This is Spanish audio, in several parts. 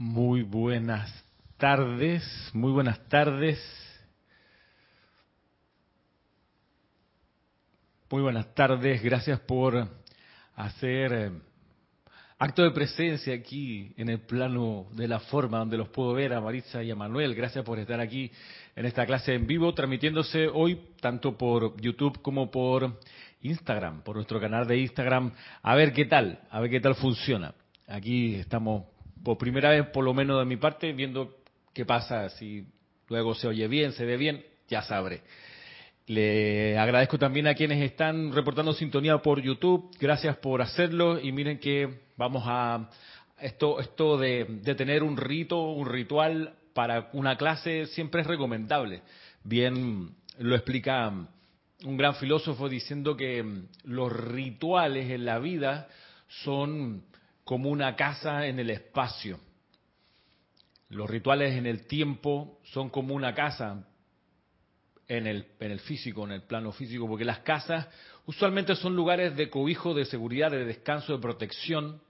Muy buenas tardes, muy buenas tardes. Muy buenas tardes, gracias por hacer eh, acto de presencia aquí en el plano de la forma donde los puedo ver a Maritza y a Manuel. Gracias por estar aquí en esta clase en vivo, transmitiéndose hoy tanto por YouTube como por Instagram, por nuestro canal de Instagram. A ver qué tal, a ver qué tal funciona. Aquí estamos por primera vez, por lo menos de mi parte, viendo qué pasa, si luego se oye bien, se ve bien, ya sabré. Le agradezco también a quienes están reportando sintonía por YouTube, gracias por hacerlo y miren que vamos a esto esto de, de tener un rito, un ritual para una clase siempre es recomendable. Bien lo explica un gran filósofo diciendo que los rituales en la vida son como una casa en el espacio. Los rituales en el tiempo son como una casa en el, en el físico, en el plano físico, porque las casas usualmente son lugares de cobijo, de seguridad, de descanso, de protección.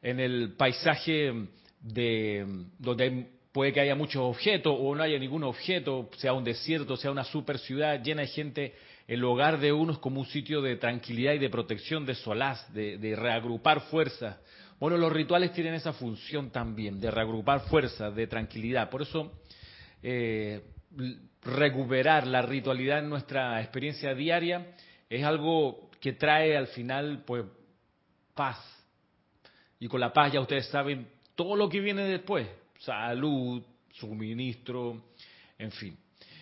En el paisaje de donde puede que haya muchos objetos o no haya ningún objeto, sea un desierto, sea una super ciudad llena de gente, el hogar de uno es como un sitio de tranquilidad y de protección, de solaz, de, de reagrupar fuerzas, bueno, los rituales tienen esa función también, de reagrupar fuerzas, de tranquilidad. Por eso, eh, recuperar la ritualidad en nuestra experiencia diaria es algo que trae al final, pues, paz. Y con la paz ya ustedes saben todo lo que viene después, salud, suministro, en fin.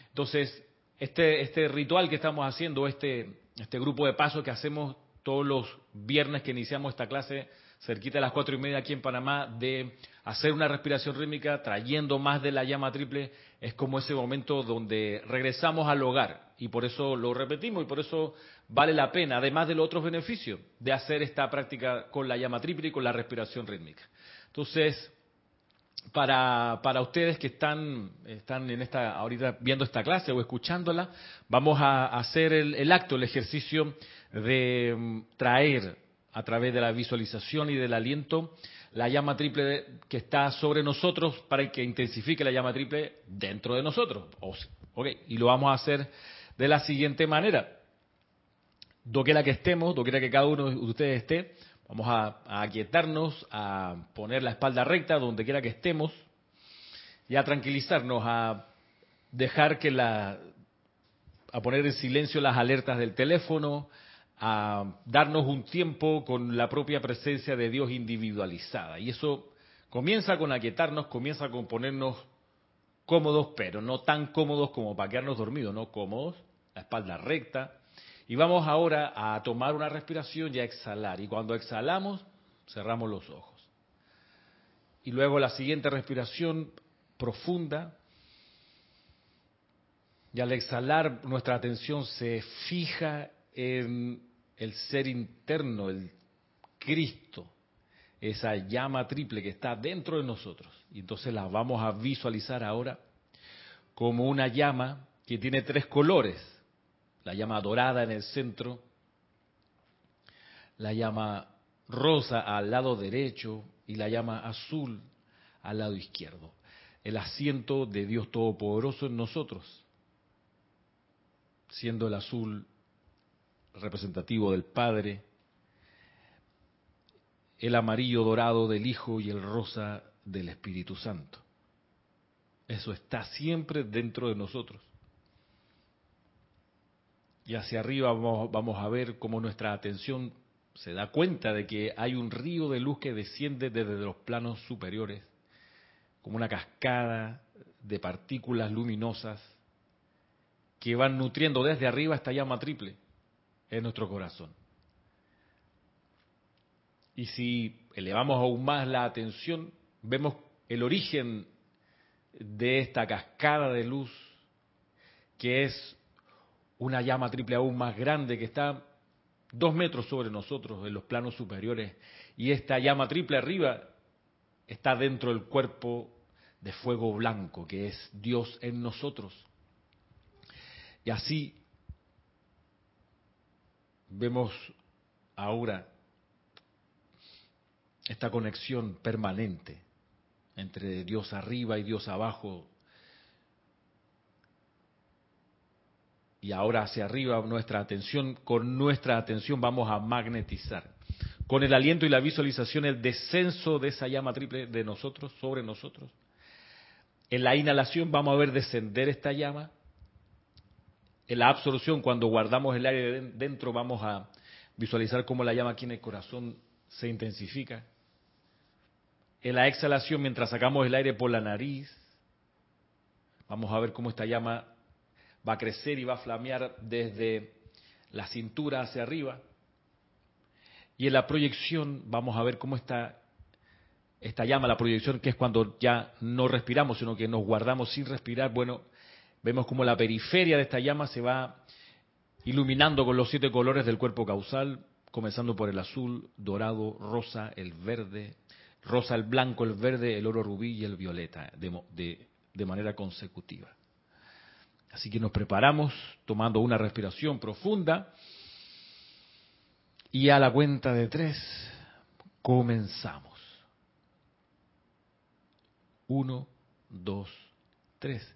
Entonces, este, este ritual que estamos haciendo, este, este grupo de pasos que hacemos todos los viernes que iniciamos esta clase cerquita de las cuatro y media aquí en Panamá, de hacer una respiración rítmica trayendo más de la llama triple, es como ese momento donde regresamos al hogar. Y por eso lo repetimos y por eso vale la pena, además de los otros beneficios, de hacer esta práctica con la llama triple y con la respiración rítmica. Entonces, para, para ustedes que están, están en esta, ahorita viendo esta clase o escuchándola, vamos a hacer el, el acto, el ejercicio de mm, traer a través de la visualización y del aliento la llama triple que está sobre nosotros para que intensifique la llama triple dentro de nosotros. Okay. Y lo vamos a hacer de la siguiente manera. Doquiera que estemos, doquiera que cada uno de ustedes esté, vamos a, a aquietarnos, a poner la espalda recta donde quiera que estemos y a tranquilizarnos, a dejar que la, a poner en silencio las alertas del teléfono, a darnos un tiempo con la propia presencia de Dios individualizada. Y eso comienza con aquietarnos, comienza con ponernos cómodos, pero no tan cómodos como para quedarnos dormidos, no cómodos, la espalda recta. Y vamos ahora a tomar una respiración y a exhalar. Y cuando exhalamos, cerramos los ojos. Y luego la siguiente respiración profunda. Y al exhalar, nuestra atención se fija en el ser interno, el Cristo, esa llama triple que está dentro de nosotros. Y entonces la vamos a visualizar ahora como una llama que tiene tres colores. La llama dorada en el centro, la llama rosa al lado derecho y la llama azul al lado izquierdo. El asiento de Dios Todopoderoso en nosotros, siendo el azul representativo del Padre, el amarillo dorado del Hijo y el rosa del Espíritu Santo. Eso está siempre dentro de nosotros. Y hacia arriba vamos, a ver cómo nuestra atención se da cuenta de que hay un río de luz que desciende desde los planos superiores, como una cascada de partículas luminosas que van nutriendo desde arriba esta llama triple en nuestro corazón. Y si elevamos aún más la atención, vemos el origen de esta cascada de luz, que es una llama triple aún más grande que está dos metros sobre nosotros en los planos superiores. Y esta llama triple arriba está dentro del cuerpo de fuego blanco, que es Dios en nosotros. Y así vemos ahora esta conexión permanente entre Dios arriba y Dios abajo. Y ahora hacia arriba nuestra atención, con nuestra atención vamos a magnetizar. Con el aliento y la visualización, el descenso de esa llama triple de nosotros, sobre nosotros. En la inhalación vamos a ver descender esta llama. En la absorción, cuando guardamos el aire dentro, vamos a visualizar cómo la llama aquí en el corazón se intensifica. En la exhalación, mientras sacamos el aire por la nariz, vamos a ver cómo esta llama va a crecer y va a flamear desde la cintura hacia arriba. Y en la proyección vamos a ver cómo está esta llama, la proyección, que es cuando ya no respiramos, sino que nos guardamos sin respirar. Bueno, vemos como la periferia de esta llama se va iluminando con los siete colores del cuerpo causal, comenzando por el azul, dorado, rosa, el verde, rosa, el blanco, el verde, el oro rubí y el violeta, de, de manera consecutiva. Así que nos preparamos tomando una respiración profunda y a la cuenta de tres comenzamos. Uno, dos, tres.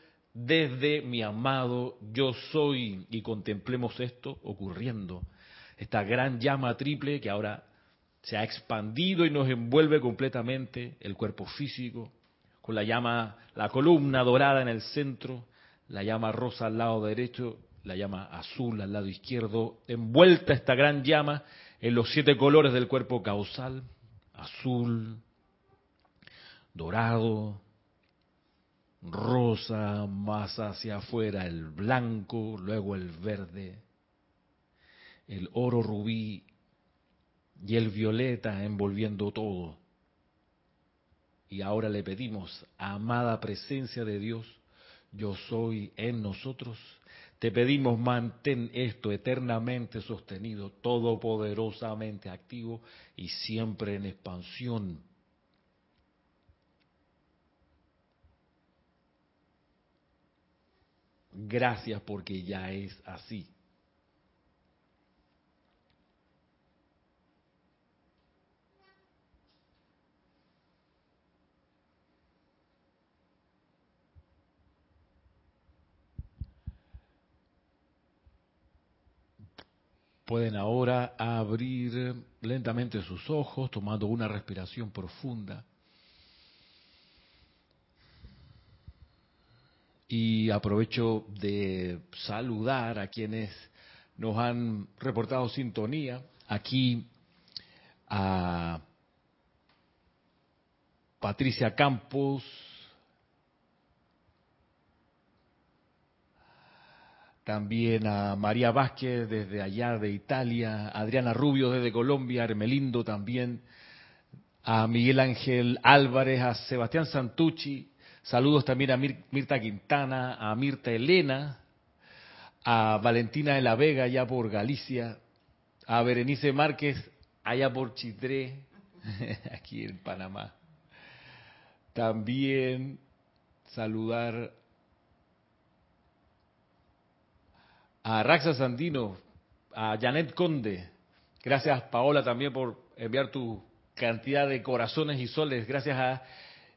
desde mi amado yo soy. Y contemplemos esto ocurriendo. Esta gran llama triple que ahora se ha expandido y nos envuelve completamente el cuerpo físico, con la llama, la columna dorada en el centro, la llama rosa al lado derecho, la llama azul al lado izquierdo, envuelta esta gran llama en los siete colores del cuerpo causal, azul, dorado, rosa, más hacia afuera el blanco, luego el verde, el oro rubí y el violeta envolviendo todo. Y ahora le pedimos, amada presencia de Dios, yo soy en nosotros, te pedimos mantén esto eternamente sostenido, todopoderosamente activo y siempre en expansión. Gracias porque ya es así. Pueden ahora abrir lentamente sus ojos, tomando una respiración profunda. Y aprovecho de saludar a quienes nos han reportado sintonía. Aquí a Patricia Campos, también a María Vázquez desde allá de Italia, Adriana Rubio desde Colombia, Hermelindo también, a Miguel Ángel Álvarez, a Sebastián Santucci, saludos también a Mirta Quintana, a Mirta Elena, a Valentina de la Vega allá por Galicia, a Berenice Márquez allá por Chitré, aquí en Panamá. También saludar a Raxa Sandino, a Janet Conde. Gracias Paola también por enviar tu cantidad de corazones y soles. Gracias a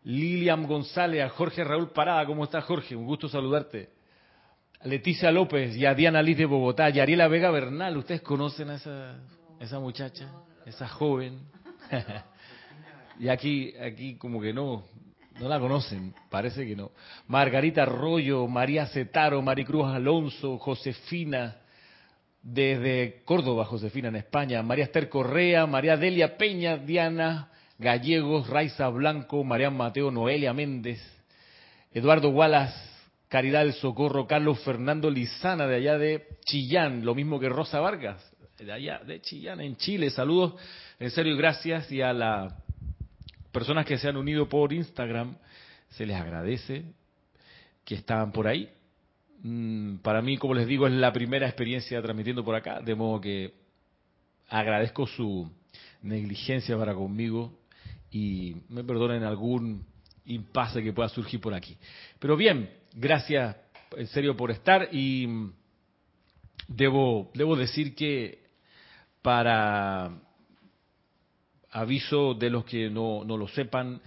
Lilian González, a Jorge Raúl Parada. ¿Cómo estás Jorge? Un gusto saludarte. A Leticia López y a Diana Liz de Bogotá. Y Ariela Vega Bernal. ¿Ustedes conocen a esa, esa muchacha? Esa joven. y aquí, aquí como que no, no la conocen, parece que no. Margarita Arroyo, María Cetaro, Maricruz Alonso, Josefina, desde Córdoba, Josefina en España, María Esther Correa, María Delia Peña, Diana Gallegos, Raiza Blanco, María Mateo, Noelia Méndez, Eduardo Wallace, Caridad del Socorro, Carlos Fernando Lizana, de allá de Chillán, lo mismo que Rosa Vargas, de allá de Chillán, en Chile. Saludos, en serio, gracias y a las personas que se han unido por Instagram, se les agradece que estaban por ahí. Mm, para mí, como les digo, es la primera experiencia transmitiendo por acá, de modo que agradezco su negligencia para conmigo y me perdonen algún impasse que pueda surgir por aquí. Pero bien, gracias en serio por estar y debo, debo decir que para aviso de los que no, no lo sepan,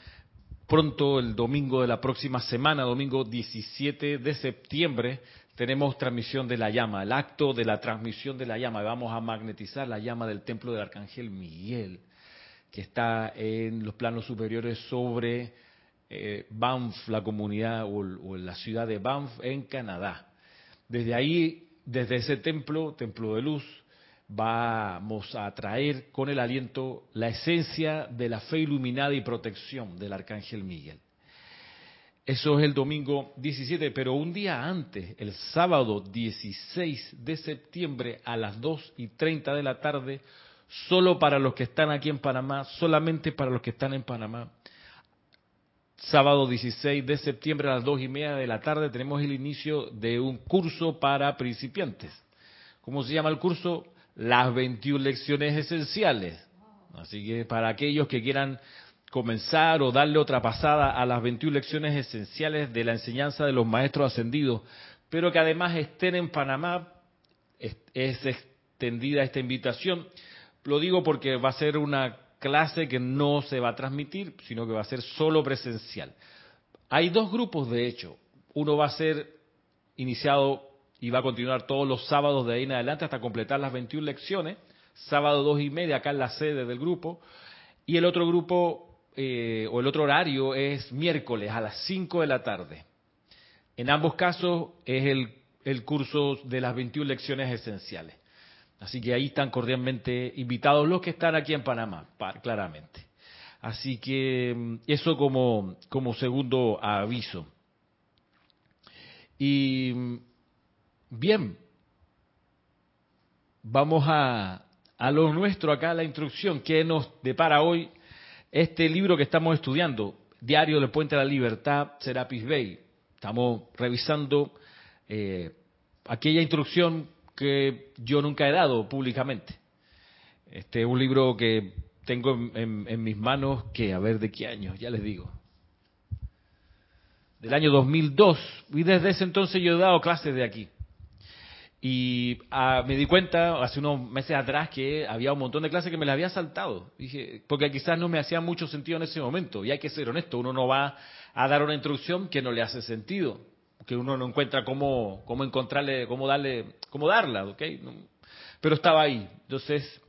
pronto el domingo de la próxima semana, domingo 17 de septiembre, tenemos transmisión de la llama, el acto de la transmisión de la llama. Vamos a magnetizar la llama del templo del Arcángel Miguel que está en los planos superiores sobre eh, Banff, la comunidad o, la ciudad de Banff en Canadá. Desde ahí, desde ese templo, templo de luz, vamos a traer con el aliento la esencia de la fe iluminada y protección del Arcángel Miguel. Eso es el domingo 17, pero un día antes, el sábado 16 de septiembre a las 2 y 30 de la tarde, solo para los que están aquí en Panamá, solamente para los que están en Panamá. Sábado 16 de septiembre a las dos y media de la tarde tenemos el inicio de un curso para principiantes. ¿Cómo se llama el curso? Las 21 lecciones esenciales. Así que para aquellos que quieran comenzar o darle otra pasada a las 21 lecciones esenciales de la enseñanza de los maestros ascendidos, pero que además estén en Panamá, es extendida esta invitación. Lo digo porque va a ser una clase que no se va a transmitir, sino que va a ser solo presencial. Hay dos grupos, de hecho. Uno va a ser iniciado y va a continuar todos los sábados de ahí en adelante hasta completar las 21 lecciones. Sábado dos y media acá en la sede del grupo. Y el otro grupo, eh, o el otro horario, es miércoles a las 5 de la tarde. En ambos casos es el, el curso de las 21 lecciones esenciales. Así que ahí están cordialmente invitados los que están aquí en Panamá, claramente. Así que mm, eso como, segundo aviso. Y mm, bien, vamos a, a lo nuestro acá, la instrucción que nos depara hoy este libro que estamos estudiando, Diario del Puente de la Libertad, Serapis Bay. Estamos revisando eh, aquella instrucción que yo nunca he dado públicamente. Este es un libro que tengo en, mis manos, que a ver de qué año, ya les digo. Del año 2002. Y desde ese entonces yo he dado clases de aquí. Y ah, me di cuenta hace unos meses atrás que había un montón de clases que me las había saltado. Dije, porque quizás no me hacía mucho sentido en ese momento. Y hay que ser honesto, uno no va a dar una instrucción que no le hace sentido que uno no encuentra cómo, cómo encontrarle, cómo darle, cómo darla, ¿ok? Pero estaba ahí. Entonces,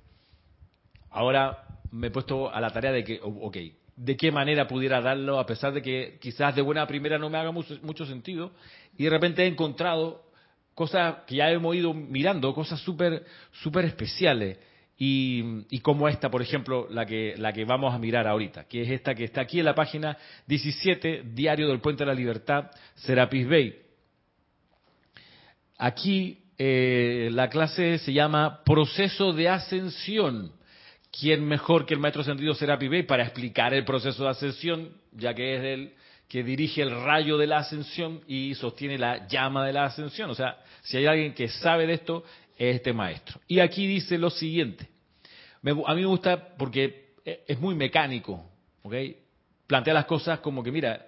ahora me he puesto a la tarea de que, ok, de qué manera pudiera darlo, a pesar de que quizás de buena primera no me haga mucho, sentido, y de repente he encontrado cosas que ya hemos ido mirando, cosas súper, súper especiales y, como esta, por ejemplo, la que, la que vamos a mirar ahorita, que es esta que está aquí en la página 17, Diario del Puente de la Libertad, Serapis Bay. Aquí eh, la clase se llama Proceso de Ascensión. ¿Quién mejor que el maestro sentido Serapis Bay para explicar el proceso de ascensión, ya que es el que dirige el rayo de la ascensión y sostiene la llama de la ascensión? O sea, si hay alguien que sabe de esto, este maestro. Y aquí dice lo siguiente. a mí me gusta porque e, es muy mecánico, ¿ok? Plantea las cosas como que, mira,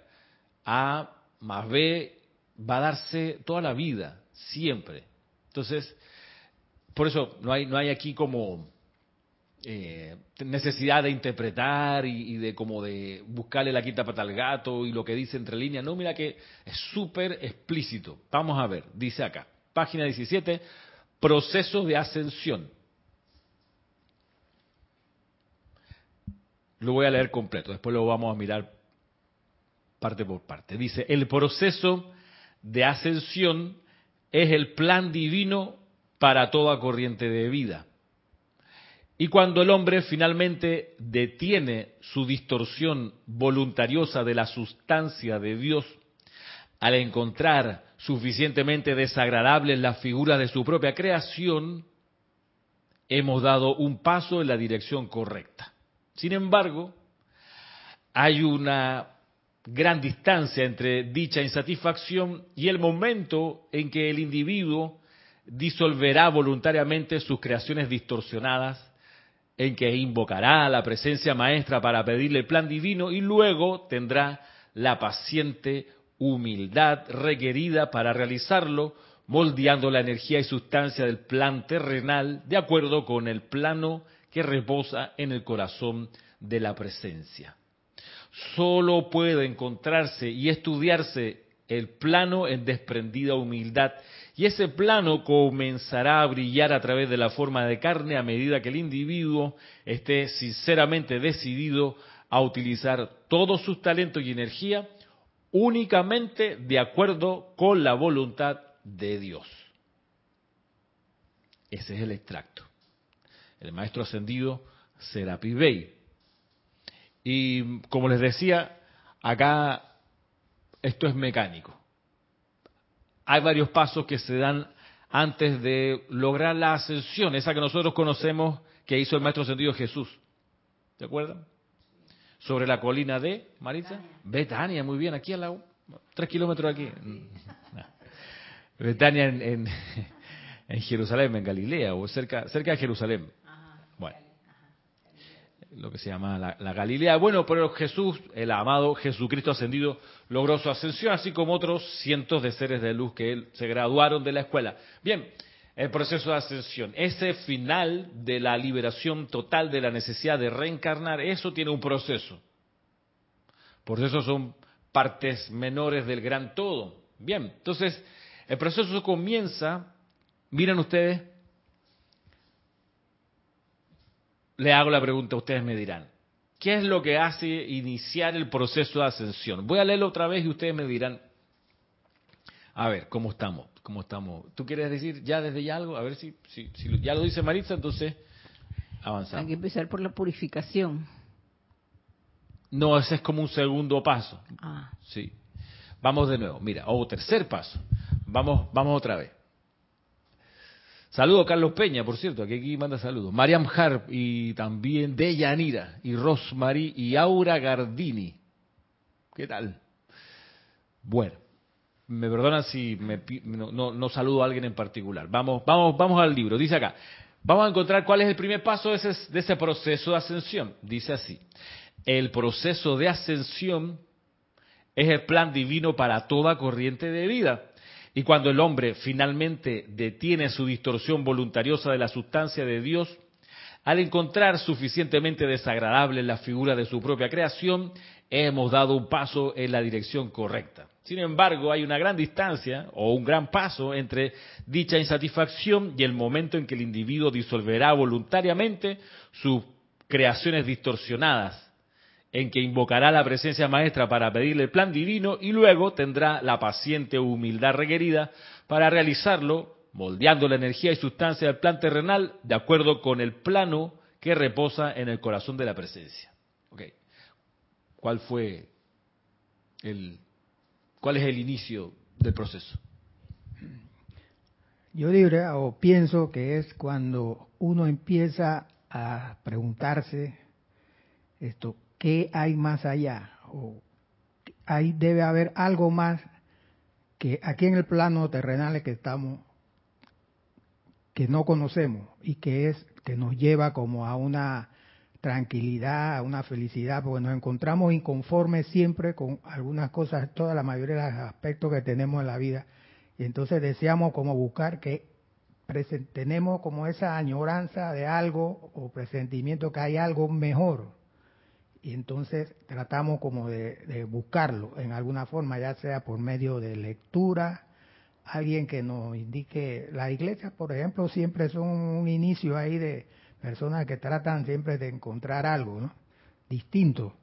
A más B va a darse toda la vida, siempre. Entonces, por eso no hay, no hay aquí como eh, necesidad de interpretar y, de como de buscarle la quinta pata al gato y lo que dice entre líneas. No, mira que es súper explícito. Vamos a ver, dice acá, página 17, proceso de ascensión. Lo voy a leer completo, después lo vamos a mirar parte por parte. Dice, el proceso de ascensión es el plan divino para toda corriente de vida. Y cuando el hombre finalmente detiene su distorsión voluntariosa de la sustancia de Dios, al encontrar suficientemente desagradables las figuras de su propia creación, hemos dado un paso en la dirección correcta. Sin embargo, hay una gran distancia entre dicha insatisfacción y el momento en que el individuo disolverá voluntariamente sus creaciones distorsionadas, en que invocará a la presencia maestra para pedirle el plan divino y luego tendrá la paciente humildad requerida para realizarlo, moldeando la energía y sustancia del plan terrenal de acuerdo con el plano que reposa en el corazón de la presencia. Solo puede encontrarse y estudiarse el plano en desprendida humildad y ese plano comenzará a brillar a través de la forma de carne a medida que el individuo esté sinceramente decidido a utilizar todos sus talentos y energía únicamente de acuerdo con la voluntad de Dios. Ese es el extracto el maestro ascendido Serapi Bey. Y como les decía, acá esto es mecánico. Hay varios pasos que se dan antes de lograr la ascensión, esa que nosotros conocemos que hizo el maestro ascendido Jesús. ¿te acuerdan? Sobre la colina de Maritza. Betania, muy bien, aquí al lado, tres kilómetros aquí. Betania en, en, Jerusalén, en Galilea, o cerca, cerca de Jerusalén. Bueno, lo que se llama la, Galilea. Bueno, pero Jesús, el amado Jesucristo ascendido, logró su ascensión, así como otros cientos de seres de luz que él, se graduaron de la escuela. Bien, el proceso de ascensión, ese final de la liberación total de la necesidad de reencarnar, eso tiene un proceso. Por eso son partes menores del gran todo. Bien, entonces el proceso comienza, miren ustedes, le hago la pregunta, ustedes me dirán, ¿qué es lo que hace iniciar el proceso de ascensión? Voy a leerlo otra vez y ustedes me dirán, a ver, ¿cómo estamos? ¿Cómo estamos? ¿Tú quieres decir ya desde ya algo? A ver si, si, ya lo dice Maritza, entonces avanzamos. Hay que empezar por la purificación. No, ese es como un segundo paso. Ah. Sí. Vamos de nuevo. Mira, o tercer paso. Vamos, vamos otra vez. Saludo Carlos Peña, por cierto, que aquí manda saludos. Mariam Harp y también Deyanira y Rosmarie y Aura Gardini. ¿Qué tal? Bueno, me perdonan si me, no, saludo a alguien en particular. Vamos, vamos, vamos al libro. Dice acá, vamos a encontrar cuál es el primer paso de ese, de ese proceso de ascensión. Dice así, el proceso de ascensión es el plan divino para toda corriente de vida y cuando el hombre finalmente detiene su distorsión voluntariosa de la sustancia de Dios, al encontrar suficientemente desagradable la figura de su propia creación, hemos dado un paso en la dirección correcta. Sin embargo, hay una gran distancia o un gran paso entre dicha insatisfacción y el momento en que el individuo disolverá voluntariamente sus creaciones distorsionadas en que invocará la presencia maestra para pedirle el plan divino y luego tendrá la paciente humildad requerida para realizarlo, moldeando la energía y sustancia del plan terrenal de acuerdo con el plano que reposa en el corazón de la presencia. Okay. ¿Cuál fue el cuál es el inicio del proceso? Yo diría o pienso que es cuando uno empieza a preguntarse esto, ¿qué hay más allá? O ahí debe haber algo más que aquí en el plano terrenal que estamos, que no conocemos y que es que nos lleva como a una tranquilidad, una felicidad, porque nos encontramos inconformes siempre con algunas cosas, toda la mayoría de los aspectos que tenemos en la vida. Y entonces deseamos como buscar que tenemos como esa añoranza de algo o presentimiento que hay algo mejor. Y entonces tratamos como de, buscarlo en alguna forma, ya sea por medio de lectura, alguien que nos indique, la iglesia, por ejemplo, siempre son un inicio ahí de personas que tratan siempre de encontrar algo ¿no? distinto,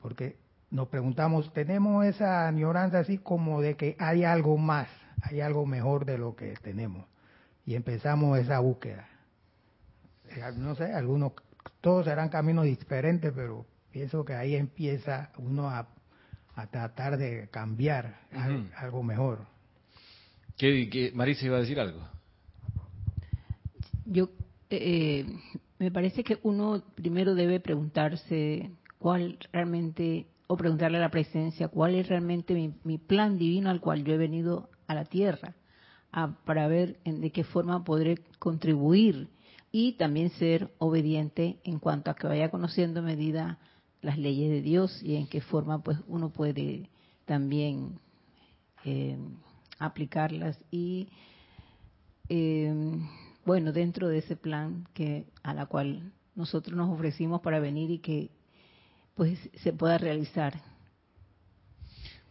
porque nos preguntamos, tenemos esa añoranza así como de que hay algo más, hay algo mejor de lo que tenemos y empezamos esa búsqueda. Eh, no sé, algunos, todos serán caminos diferentes, pero pienso que ahí empieza uno a, tratar de cambiar algo mejor. ¿Qué, Marisa iba a decir algo? Yo eh, me parece que uno primero debe preguntarse cuál realmente, o preguntarle a la presencia, cuál es realmente mi, mi plan divino al cual yo he venido a la tierra para ver en de qué forma podré contribuir y también ser obediente en cuanto a que vaya conociendo medida las leyes de Dios y en qué forma pues uno puede también eh, aplicarlas y eh, bueno dentro de ese plan que a la cual nosotros nos ofrecimos para venir y que pues se pueda realizar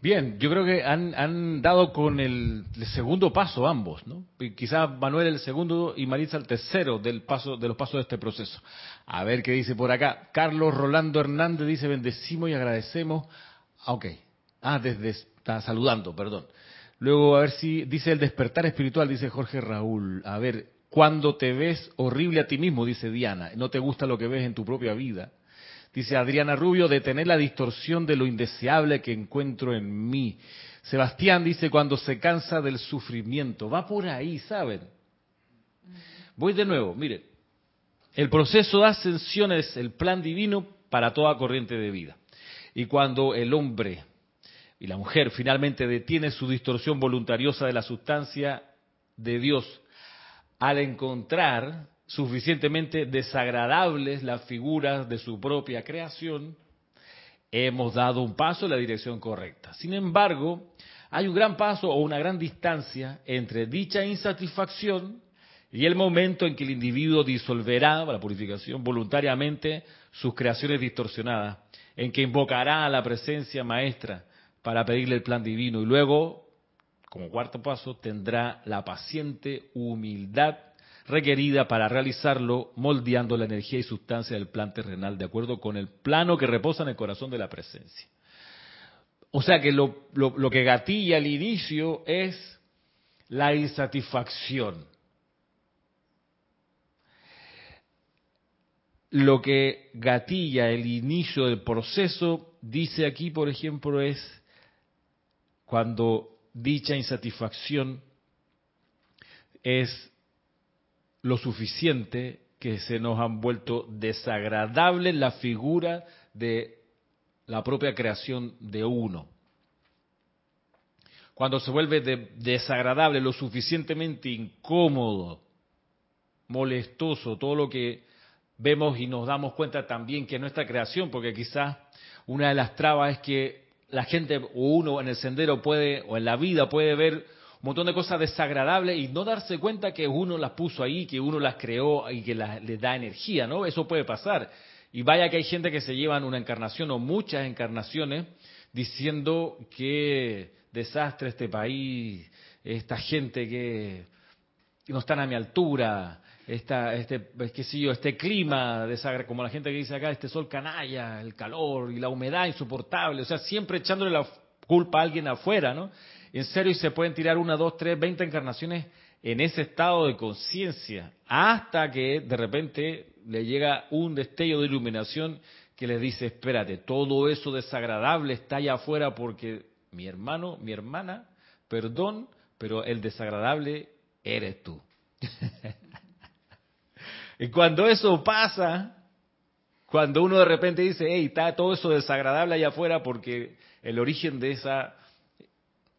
Bien, yo creo que han, dado con el, segundo paso ambos, ¿no? Quizás Manuel el segundo y Marisa el tercero del paso, de los pasos de este proceso. A ver qué dice por acá. Carlos Rolando Hernández dice, bendecimos y agradecemos. Ah, ok. Ah, desde, está saludando, perdón. Luego, a ver si dice el despertar espiritual, dice Jorge Raúl. A ver, cuando te ves horrible a ti mismo, dice Diana, no te gusta lo que ves en tu propia vida. Dice Adriana Rubio, detener la distorsión de lo indeseable que encuentro en mí. Sebastián dice, cuando se cansa del sufrimiento. Va por ahí, ¿saben? Voy de nuevo, miren. El proceso de ascensión es el plan divino para toda corriente de vida. Y cuando el hombre y la mujer finalmente detiene su distorsión voluntariosa de la sustancia de Dios, al encontrar suficientemente desagradables las figuras de su propia creación, hemos dado un paso en la dirección correcta. Sin embargo, hay un gran paso o una gran distancia entre dicha insatisfacción y el momento en que el individuo disolverá la purificación voluntariamente sus creaciones distorsionadas, en que invocará a la presencia maestra para pedirle el plan divino y luego, como cuarto paso, tendrá la paciente humildad requerida para realizarlo, moldeando la energía y sustancia del plan terrenal de acuerdo con el plano que reposa en el corazón de la presencia. O sea que lo, lo que gatilla al inicio es la insatisfacción. Lo que gatilla el inicio del proceso, dice aquí, por ejemplo, es cuando dicha insatisfacción es lo suficiente que se nos han vuelto desagradables la figura de la propia creación de uno. Cuando se vuelve desagradable, lo suficientemente incómodo, molestoso, todo lo que vemos y nos damos cuenta también que nuestra creación, porque quizás una de las trabas es que la gente o uno en el sendero puede, o en la vida puede ver un montón de cosas desagradables y no darse cuenta que uno las puso ahí, que uno las creó y que les da energía, ¿no? Eso puede pasar. Y vaya que hay gente que se llevan una encarnación o muchas encarnaciones diciendo que desastre este país, esta gente que no están a mi altura, esta, este, yo, este clima, como la gente que dice acá, este sol canalla, el calor y la humedad insoportable, o sea, siempre echándole la culpa a alguien afuera, ¿no? en serio y se pueden tirar una, dos, tres, veinte encarnaciones en ese estado de conciencia, hasta que de repente le llega un destello de iluminación que les dice, espérate, todo eso desagradable está allá afuera porque mi hermano, mi hermana, perdón, pero el desagradable eres tú. y cuando eso pasa, cuando uno de repente dice, hey, está todo eso desagradable allá afuera porque el origen de esa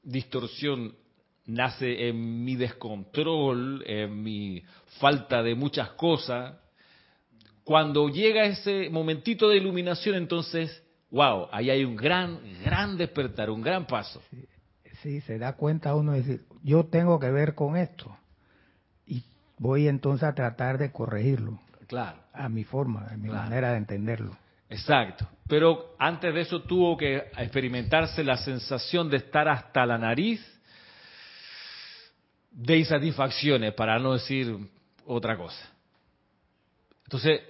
distorsión nace en mi descontrol, en mi falta de muchas cosas, cuando llega ese momentito de iluminación, entonces, wow, ahí hay un gran, gran despertar, un gran paso. Sí, se da cuenta uno de decir, yo tengo que ver con esto. Voy entonces a tratar de corregirlo. Claro. A mi forma, a mi manera de entenderlo. Exacto. Pero antes de eso tuvo que experimentarse la sensación de estar hasta la nariz de insatisfacciones, para no decir otra cosa. Entonces,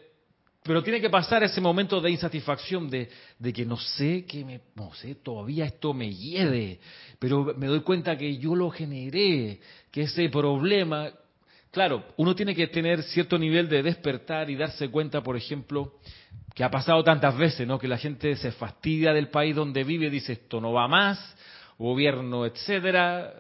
pero tiene que pasar ese momento de insatisfacción, de, de, que no sé, que me, no sé, todavía esto me hiede, pero me doy cuenta que yo lo generé, que ese problema, claro, uno tiene que tener cierto nivel de despertar y darse cuenta, por ejemplo, que ha pasado tantas veces, ¿no? Que la gente se fastidia del país donde vive, dice esto no va más, gobierno, etcétera,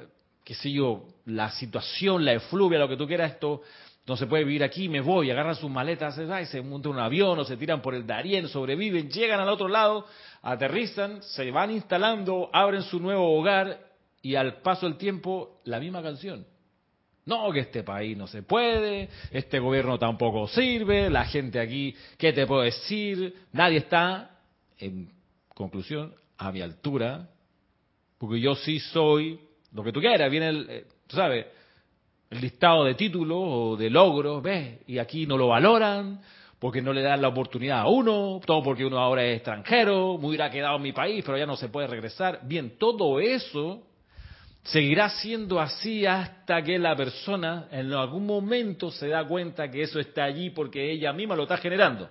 qué sé yo, la situación, la efluvia, lo que tú quieras, esto no se puede vivir aquí, me voy, agarran sus maletas, se montan un avión o se tiran por el Darién, sobreviven, llegan al otro lado, aterrizan, se van instalando, abren su nuevo hogar y al paso del tiempo la misma canción. No, que este país no se puede, este gobierno tampoco sirve, la gente aquí, ¿qué te puedo decir? Nadie está, en conclusión, a mi altura, porque yo sí soy lo que tú quieras, viene el, eh, sabes, el listado de títulos o de logros, ¿ves? Y aquí no lo valoran porque no le dan la oportunidad a uno, todo porque uno ahora es extranjero, me hubiera quedado en mi país, pero ya no se puede regresar. Bien, todo eso seguirá siendo así hasta que la persona en algún momento se da cuenta que eso está allí porque ella misma lo está generando.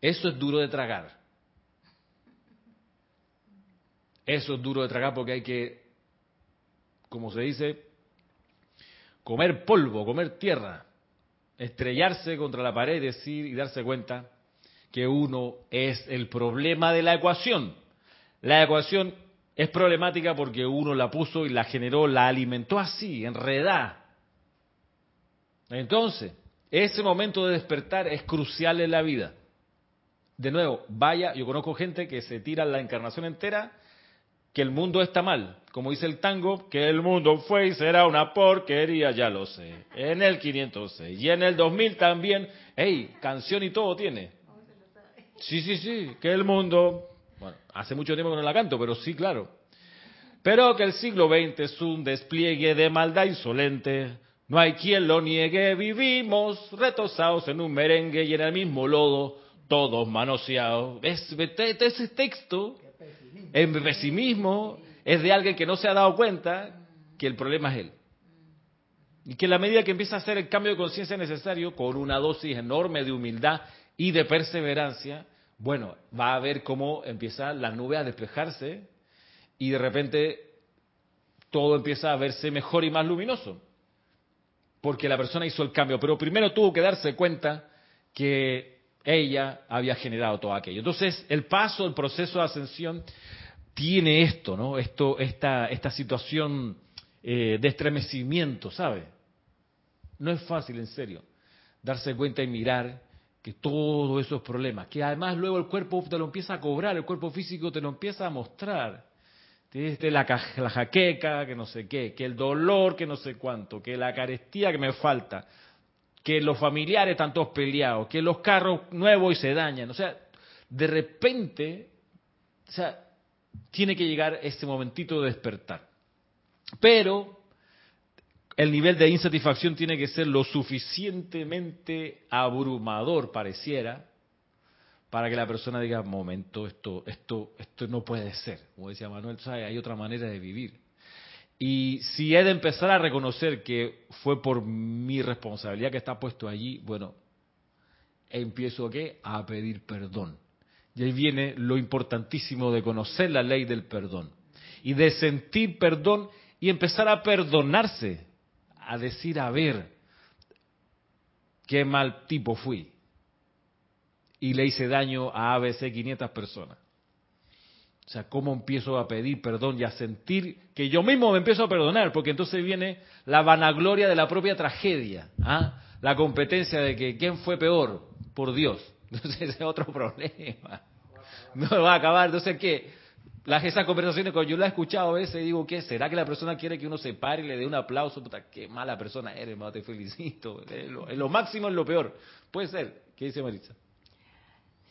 Eso es duro de tragar. Eso es duro de tragar porque hay que, como se dice, comer polvo, comer tierra, estrellarse contra la pared y decir y darse cuenta que uno es el problema de la ecuación. La ecuación es problemática porque uno la puso y la generó, la alimentó así, enredada. Entonces, ese momento de despertar es crucial en la vida. De nuevo, vaya, yo conozco gente que se tira la encarnación entera que el mundo está mal, como dice el tango, que el mundo fue y será una porquería, ya lo sé. En el 506 y en el 2000 también, hey, canción y todo tiene. Sí, sí, sí, que el mundo, bueno, hace mucho tiempo que no la canto, pero sí, claro. Pero que el siglo XX es un despliegue de maldad insolente, no hay quien lo niegue, vivimos retosados en un merengue y en el mismo lodo, todos manoseados. Es, ese texto el pesimismo es de alguien que no se ha dado cuenta que el problema es él. Y que en la medida que empieza a hacer el cambio de conciencia necesario, con una dosis enorme de humildad y de perseverancia, bueno, va a ver cómo empieza la nube a despejarse y de repente todo empieza a verse mejor y más luminoso. Porque la persona hizo el cambio, pero primero tuvo que darse cuenta que ella había generado todo aquello. Entonces, el paso, el proceso de ascensión tiene esto, ¿no? Esto, esta, esta situación eh, de estremecimiento, ¿sabe? No es fácil, en serio, darse cuenta y mirar que todos esos problemas, que además luego el cuerpo te lo empieza a cobrar, el cuerpo físico te lo empieza a mostrar. La, la jaqueca, que no sé qué, que el dolor, que no sé cuánto, que la carestía que me falta, que los familiares están todos peleados, que los carros nuevos y se dañan. O sea, de repente, o sea, tiene que llegar ese momentito de despertar. Pero el nivel de insatisfacción tiene que ser lo suficientemente abrumador, pareciera, para que la persona diga, momento, esto, esto, esto no puede ser. Como decía Manuel, hay otra manera de vivir. Y si he de empezar a reconocer que fue por mi responsabilidad que está puesto allí, bueno, empiezo ¿qué? a pedir perdón. Y ahí viene lo importantísimo de conocer la ley del perdón. Y de sentir perdón y empezar a perdonarse. A decir, a ver, qué mal tipo fui. Y le hice daño a ABC 500 personas. O sea, ¿cómo empiezo a pedir perdón y a sentir que yo mismo me empiezo a perdonar? Porque entonces viene la vanagloria de la propia tragedia. ¿ah? La competencia de que quién fue peor, por Dios. Entonces ese es otro problema. No va a acabar. Entonces, ¿qué? Las, esas conversaciones, cuando yo las he escuchado a veces, digo, ¿qué? ¿Será que la persona quiere que uno se pare y le dé un aplauso? Puta, qué mala persona eres, te felicito. Lo, máximo es lo peor. Puede ser. ¿Qué dice Marisa?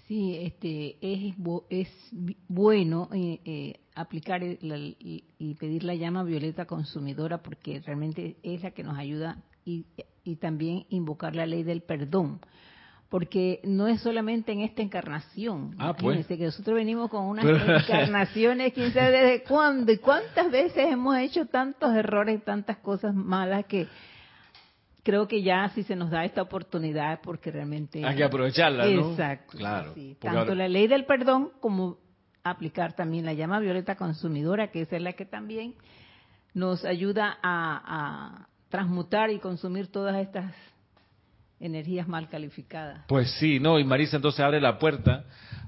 Sí, este, es, es bueno eh, eh, aplicar y, pedir la llama violeta consumidora porque realmente es la que nos ayuda y, y también invocar la ley del perdón porque no es solamente en esta encarnación. Ah, pues. que nosotros venimos con unas encarnaciones, quién sabe desde cuándo y cuántas veces hemos hecho tantos errores y tantas cosas malas que creo que ya si se nos da esta oportunidad porque realmente hay que aprovecharla, ¿no? Exacto. Claro. Tanto la ley del perdón como aplicar también la llama violeta consumidora, que es la que también nos ayuda a transmutar y consumir todas estas energías mal calificadas. Pues sí, no, y Marisa entonces abre la puerta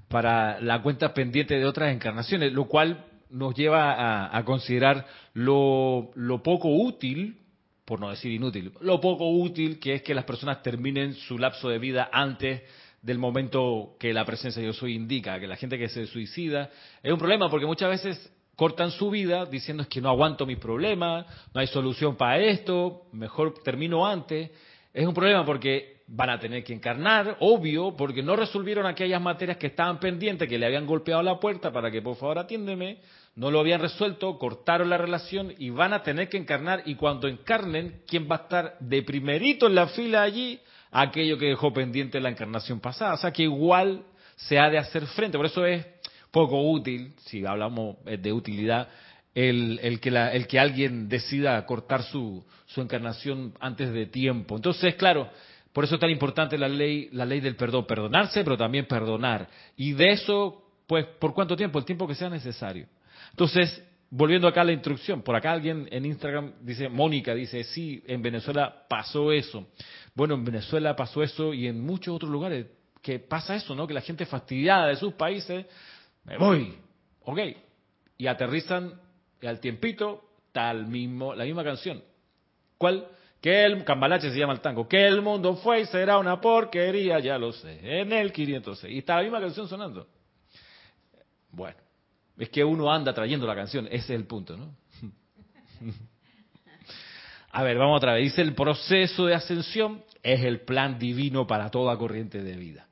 para la cuenta pendiente de otras encarnaciones, lo cual nos lleva a, considerar lo, poco útil, por no decir inútil, lo poco útil que es que las personas terminen su lapso de vida antes del momento que la presencia de yo soy indica, que la gente que se suicida es un problema porque muchas veces cortan su vida diciendo es que no aguanto mis problemas, no hay solución para esto, mejor termino antes es un problema porque van a tener que encarnar, obvio, porque no resolvieron aquellas materias que estaban pendientes, que le habían golpeado la puerta para que por favor atiéndeme, no lo habían resuelto, cortaron la relación y van a tener que encarnar y cuando encarnen, ¿quién va a estar de primerito en la fila allí? Aquello que dejó pendiente la encarnación pasada. O sea que igual se ha de hacer frente. Por eso es poco útil, si hablamos de utilidad, el, que, el que alguien decida cortar su, su encarnación antes de tiempo. Entonces, claro, por eso es tan importante la ley, la ley del perdón, perdonarse, pero también perdonar. Y de eso, pues, ¿por cuánto tiempo? El tiempo que sea necesario. Entonces, volviendo acá a la instrucción, por acá alguien en Instagram dice, Mónica dice, sí, en Venezuela pasó eso. Bueno, en Venezuela pasó eso y en muchos otros lugares que pasa eso, ¿no? Que la gente fastidiada de sus países, me voy, ok, y aterrizan y al tiempito, tal mismo, la misma canción. ¿Cuál? Que el cambalache se llama el tango. Que el mundo fue y será una porquería, ya lo sé. En el 506. Y está la misma canción sonando. Bueno, es que uno anda trayendo la canción, ese es el punto, ¿no? A ver, vamos otra vez. Dice el proceso de ascensión es el plan divino para toda corriente de vida.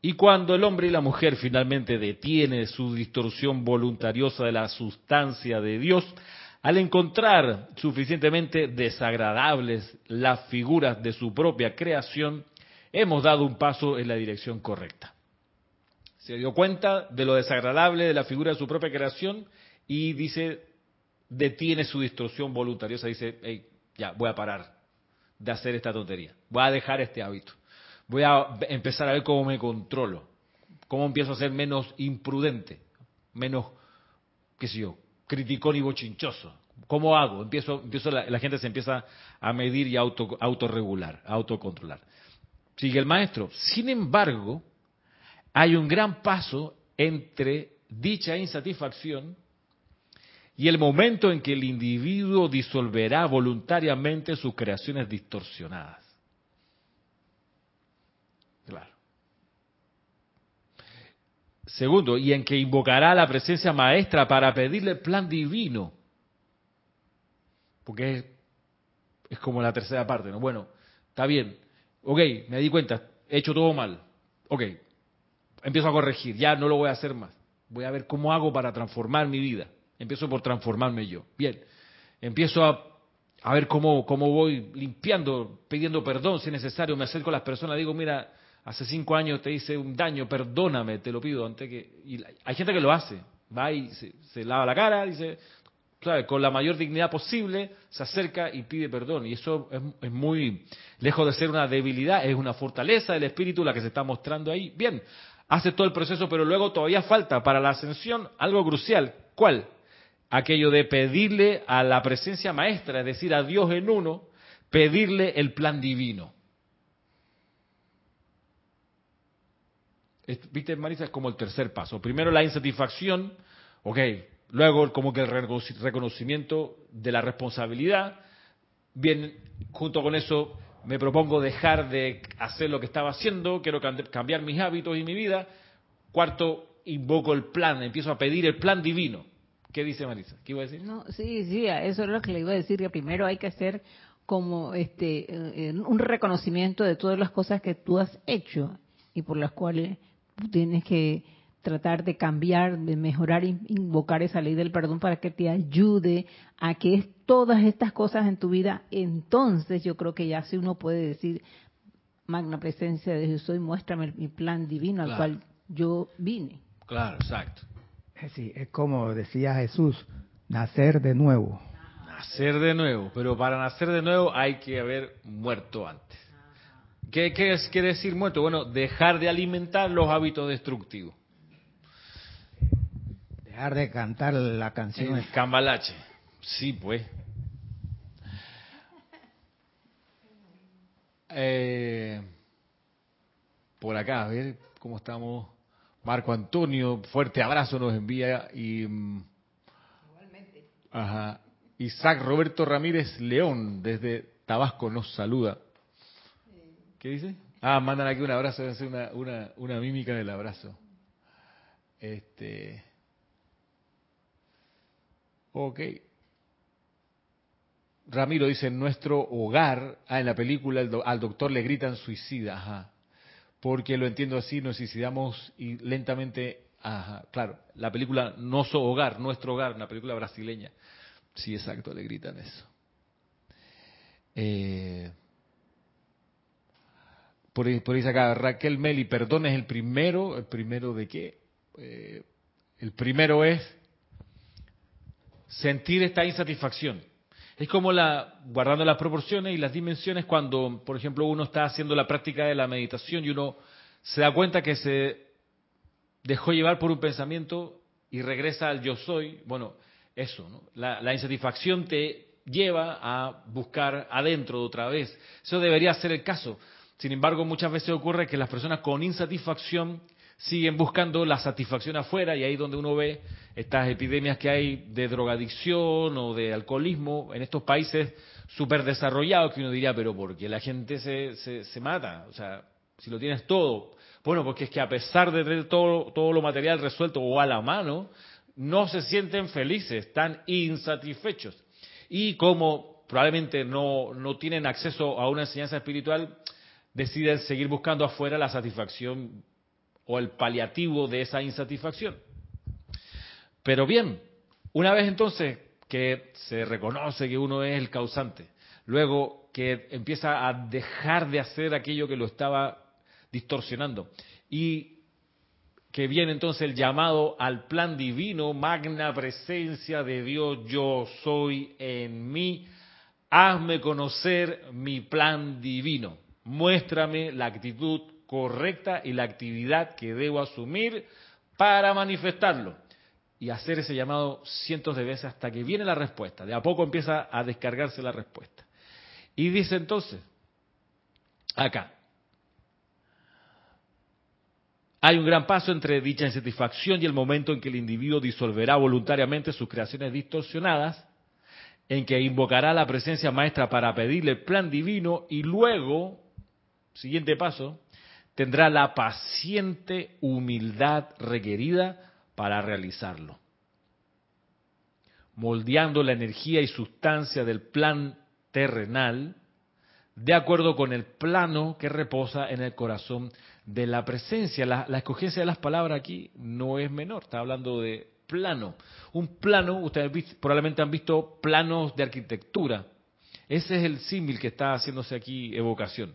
Y cuando el hombre y la mujer finalmente detienen su distorsión voluntariosa de la sustancia de Dios, al encontrar suficientemente desagradables las figuras de su propia creación, hemos dado un paso en la dirección correcta. Se dio cuenta de lo desagradable de la figura de su propia creación y dice, detiene su distorsión voluntariosa, dice, hey, ya, voy a parar de hacer esta tontería, voy a dejar este hábito voy a empezar a ver cómo me controlo, cómo empiezo a ser menos imprudente, menos, qué sé yo, criticón y bochinchoso. ¿Cómo hago? Empiezo, empiezo la, gente se empieza a medir y a auto, autorregular, a autocontrolar. Sigue el maestro. Sin embargo, hay un gran paso entre dicha insatisfacción y el momento en que el individuo disolverá voluntariamente sus creaciones distorsionadas. Claro. Segundo, y en que invocará la presencia maestra para pedirle el plan divino. Porque es, es, como la tercera parte, ¿no? Bueno, está bien. Ok, me di cuenta, he hecho todo mal. Ok, empiezo a corregir, ya no lo voy a hacer más. Voy a ver cómo hago para transformar mi vida. Empiezo por transformarme yo. Bien, empiezo a, a ver cómo, cómo voy limpiando, pidiendo perdón si es necesario. Me acerco a las personas, digo, mira, hace cinco años te hice un daño, perdóname, te lo pido. Antes que... Y hay gente que lo hace, va y se, lava la cara, dice, con la mayor dignidad posible, se acerca y pide perdón. Y eso es, muy lejos de ser una debilidad, es una fortaleza del espíritu la que se está mostrando ahí. Bien, hace todo el proceso, pero luego todavía falta para la ascensión algo crucial. ¿Cuál? Aquello de pedirle a la presencia maestra, es decir, a Dios en uno, pedirle el plan divino. Viste, Marisa, es como el tercer paso. Primero la insatisfacción, ok, luego como que el reconocimiento de la responsabilidad. Bien, junto con eso me propongo dejar de hacer lo que estaba haciendo, quiero cambiar mis hábitos y mi vida. Cuarto, invoco el plan, empiezo a pedir el plan divino. ¿Qué dice Marisa? ¿Qué iba a decir? No, sí, sí, eso es lo que le iba a decir, que primero hay que hacer como este eh, un reconocimiento de todas las cosas que tú has hecho y por las cuales tienes que tratar de cambiar, de mejorar, invocar esa ley del perdón para que te ayude a que es todas estas cosas en tu vida, entonces yo creo que ya si uno puede decir, magna presencia de Jesús, y muéstrame mi plan divino al cual yo vine. Claro, exacto. Sí, es como decía Jesús, nacer de nuevo. Nacer de nuevo, pero para nacer de nuevo hay que haber muerto antes. ¿Qué, qué quiere decir muerto? Bueno, dejar de alimentar los hábitos destructivos. Dejar de cantar la canción. El cambalache. Sí, pues. Eh, por acá, a ver cómo estamos. Marco Antonio, fuerte abrazo nos envía y mm, igualmente. Ajá. Isaac Roberto Ramírez León desde Tabasco nos saluda. ¿Qué dice? Ah, mandan aquí un abrazo, una, una, una mímica del abrazo. Este. Ok. Ramiro dice, en nuestro hogar, ah, en la película al doctor le gritan suicida, ajá porque lo entiendo así, nos suicidamos y lentamente, ajá, claro, la película No So Hogar, Nuestro Hogar, una película brasileña. Sí, exacto, le gritan eso. Eh, por, por acá, Raquel Meli, perdón es el primero, ¿el primero de qué? Eh, el primero es sentir esta insatisfacción. Es como la, guardando las proporciones y las dimensiones, cuando, por ejemplo, uno está haciendo la práctica de la meditación y uno se da cuenta que se dejó llevar por un pensamiento y regresa al yo soy. Bueno, eso, ¿no? la, la insatisfacción te lleva a buscar adentro otra vez. Eso debería ser el caso. Sin embargo, muchas veces ocurre que las personas con insatisfacción siguen buscando la satisfacción afuera y ahí donde uno ve estas epidemias que hay de drogadicción o de alcoholismo en estos países súper desarrollados que uno diría, pero ¿por qué la gente se, se, se, mata? O sea, si lo tienes todo. Bueno, porque es que a pesar de tener todo, todo lo material resuelto o a la mano, no se sienten felices, están insatisfechos. Y como probablemente no, no tienen acceso a una enseñanza espiritual, deciden seguir buscando afuera la satisfacción o el paliativo de esa insatisfacción. Pero bien, una vez entonces que se reconoce que uno es el causante, luego que empieza a dejar de hacer aquello que lo estaba distorsionando y que viene entonces el llamado al plan divino, magna presencia de Dios, yo soy en mí, hazme conocer mi plan divino, muéstrame la actitud correcta y la actividad que debo asumir para manifestarlo. Y hacer ese llamado cientos de veces hasta que viene la respuesta. De a poco empieza a descargarse la respuesta. Y dice entonces, acá, hay un gran paso entre dicha insatisfacción y el momento en que el individuo disolverá voluntariamente sus creaciones distorsionadas, en que invocará la presencia maestra para pedirle el plan divino y luego, siguiente paso, tendrá la paciente humildad requerida para realizarlo. Moldeando la energía y sustancia del plan terrenal de acuerdo con el plano que reposa en el corazón de la presencia. La, escogencia de las palabras aquí no es menor, está hablando de plano. Un plano, ustedes probablemente han visto planos de arquitectura. Ese es el símil que está haciéndose aquí evocación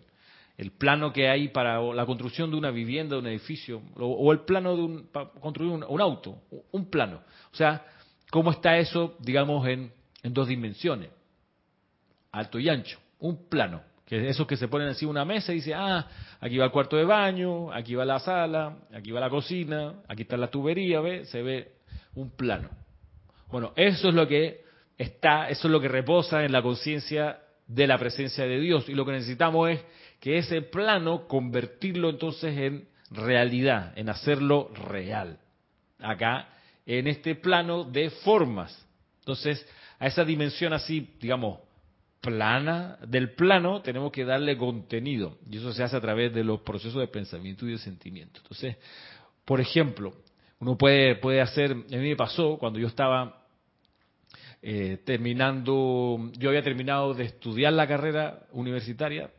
el plano que hay para la construcción de una vivienda, de un edificio, o, el plano de un, para construir un, auto, un plano. O sea, ¿cómo está eso, digamos, en, en, dos dimensiones? Alto y ancho, un plano. Que esos que se ponen así una mesa y dice, ah, aquí va el cuarto de baño, aquí va la sala, aquí va la cocina, aquí está la tubería, ¿ve? Se ve un plano. Bueno, eso es lo que está, eso es lo que reposa en la conciencia de la presencia de Dios. Y lo que necesitamos es que ese plano convertirlo entonces en realidad, en hacerlo real. Acá, en este plano de formas. Entonces, a esa dimensión así, digamos, plana del plano, tenemos que darle contenido. Y eso se hace a través de los procesos de pensamiento y de sentimiento. Entonces, por ejemplo, uno puede, puede hacer, a mí me pasó cuando yo estaba eh, terminando, yo había terminado de estudiar la carrera universitaria,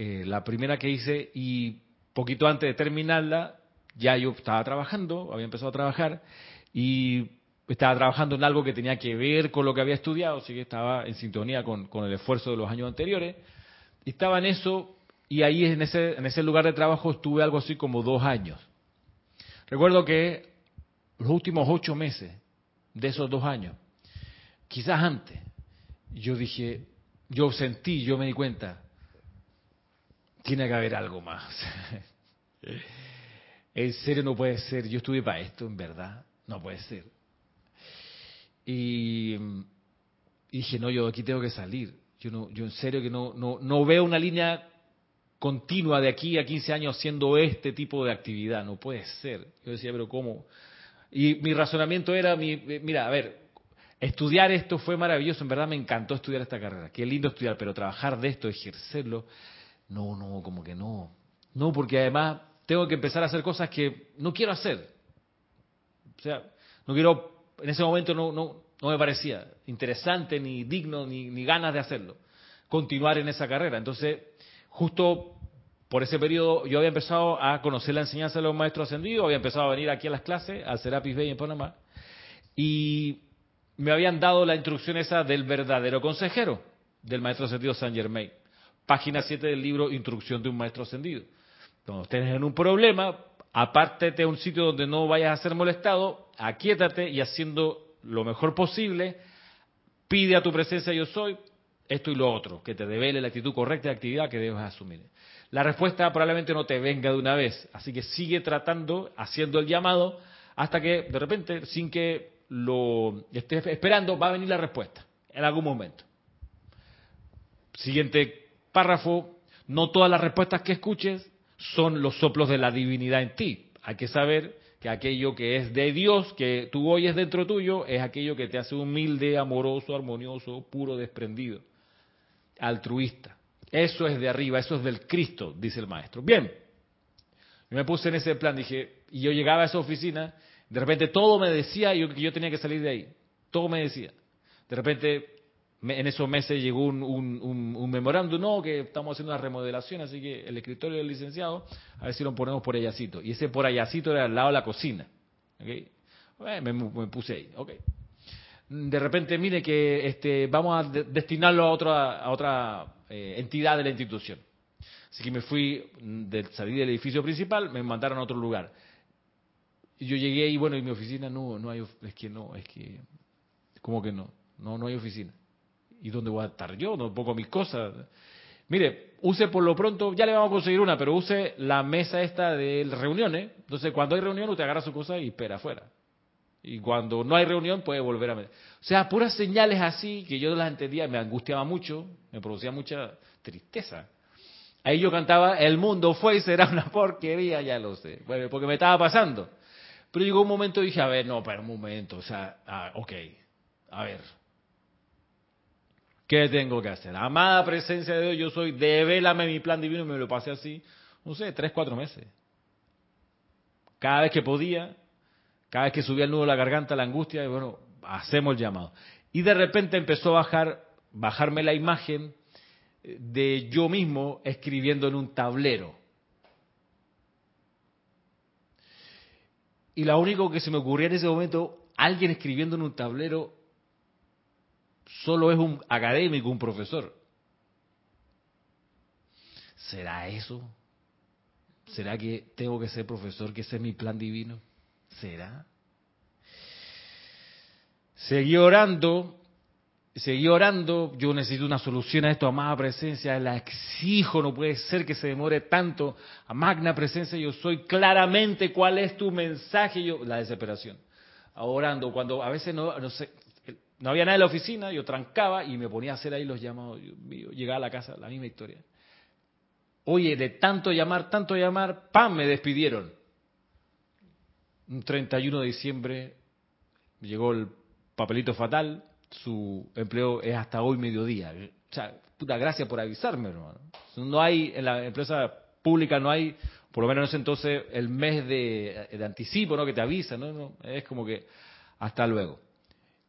eh, la primera que hice y poquito antes de terminarla ya yo estaba trabajando, había empezado a trabajar y estaba trabajando en algo que tenía que ver con lo que había estudiado, así que estaba en sintonía con, con el esfuerzo de los años anteriores. Estaba en eso y ahí en ese, en ese lugar de trabajo estuve algo así como dos años. Recuerdo que los últimos ocho meses de esos dos años, quizás antes, yo dije, yo sentí, yo me di cuenta, tiene que haber algo más. en serio no puede ser, yo estuve para esto, en verdad, no puede ser. Y, dije, no, yo aquí tengo que salir. Yo, no, yo en serio que no, no, no veo una línea continua de aquí a 15 años haciendo este tipo de actividad. No puede ser. Yo decía, pero ¿cómo? Y mi razonamiento era, mi, mira, a ver, estudiar esto fue maravilloso, en verdad me encantó estudiar esta carrera. Qué lindo estudiar, pero trabajar de esto, ejercerlo, no, no, como que no. No, porque además tengo que empezar a hacer cosas que no quiero hacer. O sea, no quiero, en ese momento no, no, no me parecía interesante, ni digno, ni, ni ganas de hacerlo. Continuar en esa carrera. Entonces, justo por ese periodo yo había empezado a conocer la enseñanza de los maestros ascendidos, había empezado a venir aquí a las clases, al Serapis Bay en Panamá, y me habían dado la instrucción esa del verdadero consejero del maestro ascendido San Germain. Página 7 del libro Instrucción de un maestro ascendido. Cuando estés en un problema, apártete a un sitio donde no vayas a ser molestado, aquíétate y haciendo lo mejor posible, pide a tu presencia yo soy, esto y lo otro, que te devele la actitud correcta de actividad que debes asumir. La respuesta probablemente no te venga de una vez, así que sigue tratando, haciendo el llamado, hasta que de repente, sin que lo estés esperando, va a venir la respuesta, en algún momento. Siguiente párrafo, no todas las respuestas que escuches son los soplos de la divinidad en ti. Hay que saber que aquello que es de Dios, que tú oyes dentro tuyo, es aquello que te hace humilde, amoroso, armonioso, puro, desprendido altruista. Eso es de arriba, eso es del Cristo, dice el maestro. Bien, yo me puse en ese plan, dije, y yo llegaba a esa oficina, de repente todo me decía yo, que yo tenía que salir de ahí, todo me decía. De repente, en esos meses llegó un, un, memorándum, no, que estamos haciendo una remodelación, así que el escritorio del licenciado, a ver si lo ponemos por allácito. Y ese por allácito era al lado de la cocina. me, me, puse ahí, ok de repente, mire que este, vamos a destinarlo a otra, a otra eh, entidad de la institución. Así que me fui, de, salí del edificio principal, me mandaron a otro lugar. Y yo llegué y bueno, en mi oficina no, no hay, es que no, es que, ¿cómo que no? No, no hay oficina. ¿Y dónde voy a estar yo? No pongo mis cosas. Mire, use por lo pronto, ya le vamos a conseguir una, pero use la mesa esta de reuniones. Entonces, cuando hay reunión, usted agarra su cosa y espera afuera. Y cuando no hay reunión puede volver a. O sea, puras señales así que yo las entendía, me angustiaba mucho, me producía mucha tristeza. Ahí yo cantaba, el mundo fue y será una porquería, ya lo sé. Bueno, porque me estaba pasando. Pero llegó un momento y dije, a ver, no, para un momento, o sea, ah, ok, a ver. ¿Qué tengo que hacer? Amada presencia de Dios, yo soy, devélame mi plan divino y me lo pasé así, no sé, tres, cuatro meses. Cada vez que podía, cada vez que subía el nudo de la garganta, la angustia, y bueno, hacemos el llamado. Y de repente empezó a bajar, bajarme la imagen de yo mismo escribiendo en un tablero. Y lo único que se me ocurría en ese momento, alguien escribiendo en un tablero, solo es un académico, un profesor. ¿Será eso? ¿Será que tengo que ser profesor, que ese es mi plan divino? ¿Será? Seguí orando, seguí orando, yo necesito una solución a esto, amada presencia, la exijo, no puede ser que se demore tanto, a magna presencia, yo soy claramente cuál es tu mensaje, yo, la desesperación, orando, cuando a veces no, no, sé, no había nada en la oficina, yo trancaba y me ponía a hacer ahí los llamados, Dios llegaba a la casa, la misma historia. Oye, de tanto llamar, tanto llamar, ¡pam! me despidieron un 31 de diciembre llegó el papelito fatal, su empleo es hasta hoy mediodía. O sea, puta, gracias por avisarme, hermano. No hay, en la empresa pública no hay, por lo menos en ese entonces, el mes de, anticipo, ¿no? Que te avisa, ¿no? ¿no? Es como que, hasta luego.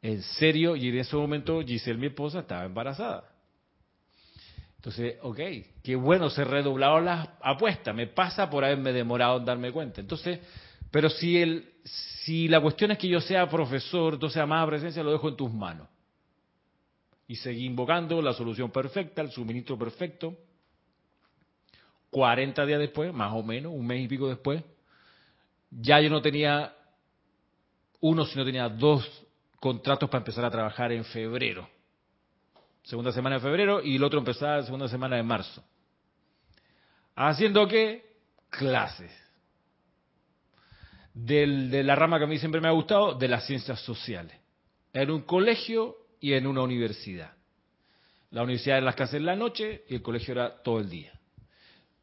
En serio, y en ese momento Giselle, mi esposa, estaba embarazada. Entonces, ok, qué bueno, se redoblaron las apuestas, me pasa por haberme demorado en darme cuenta. Entonces, pero si, el, si la cuestión es que yo sea profesor, entonces amada presencia, lo dejo en tus manos. Y seguí invocando la solución perfecta, el suministro perfecto. 40 días después, más o menos, un mes y pico después, ya yo no tenía uno, sino tenía dos contratos para empezar a trabajar en febrero segunda semana de febrero, y el otro empezaba la segunda semana de marzo. ¿Haciendo qué? Clases. de la rama que a mí siempre me ha gustado, de las ciencias sociales. En un colegio y en una universidad. La universidad era las clases en la noche y el colegio era todo el día.